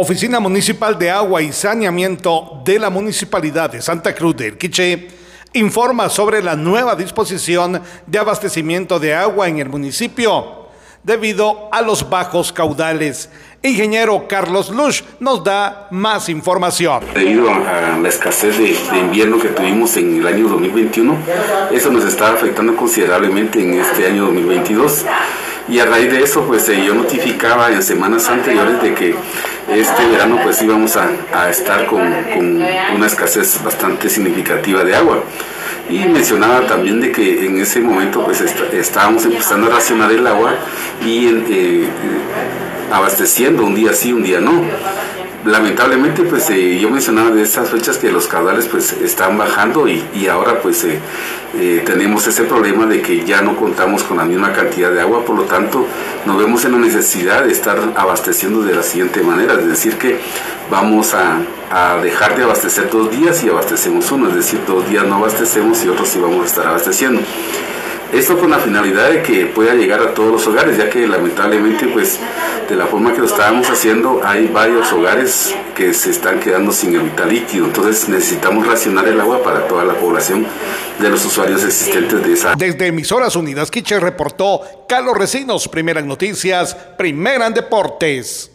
Oficina Municipal de Agua y Saneamiento de la Municipalidad de Santa Cruz del Quiché informa sobre la nueva disposición de abastecimiento de agua en el municipio debido a los bajos caudales. Ingeniero Carlos Lush nos da más información. Debido a la escasez de, invierno que tuvimos en el año 2021, eso nos está afectando considerablemente en este año 2022. Y a raíz de eso, pues eh, yo notificaba en semanas anteriores de que este verano pues íbamos a, estar con, una escasez bastante significativa de agua. Y mencionaba también de que en ese momento pues estábamos empezando a racionar el agua y eh, abasteciendo un día sí, un día no lamentablemente pues eh, yo mencionaba de estas fechas que los caudales pues están bajando y, ahora pues eh, eh, tenemos ese problema de que ya no contamos con la misma cantidad de agua por lo tanto nos vemos en la necesidad de estar abasteciendo de la siguiente manera es decir que vamos a, a dejar de abastecer dos días y abastecemos uno es decir dos días no abastecemos y otros sí vamos a estar abasteciendo esto con la finalidad de que pueda llegar a todos los hogares, ya que lamentablemente, pues, de la forma que lo estábamos haciendo, hay varios hogares que se están quedando sin el vital líquido. Entonces necesitamos racionar el agua para toda la población de los usuarios existentes de esa. Desde Emisoras Unidas Quiche reportó Carlos Recinos, Primeras Noticias, Primera en Deportes.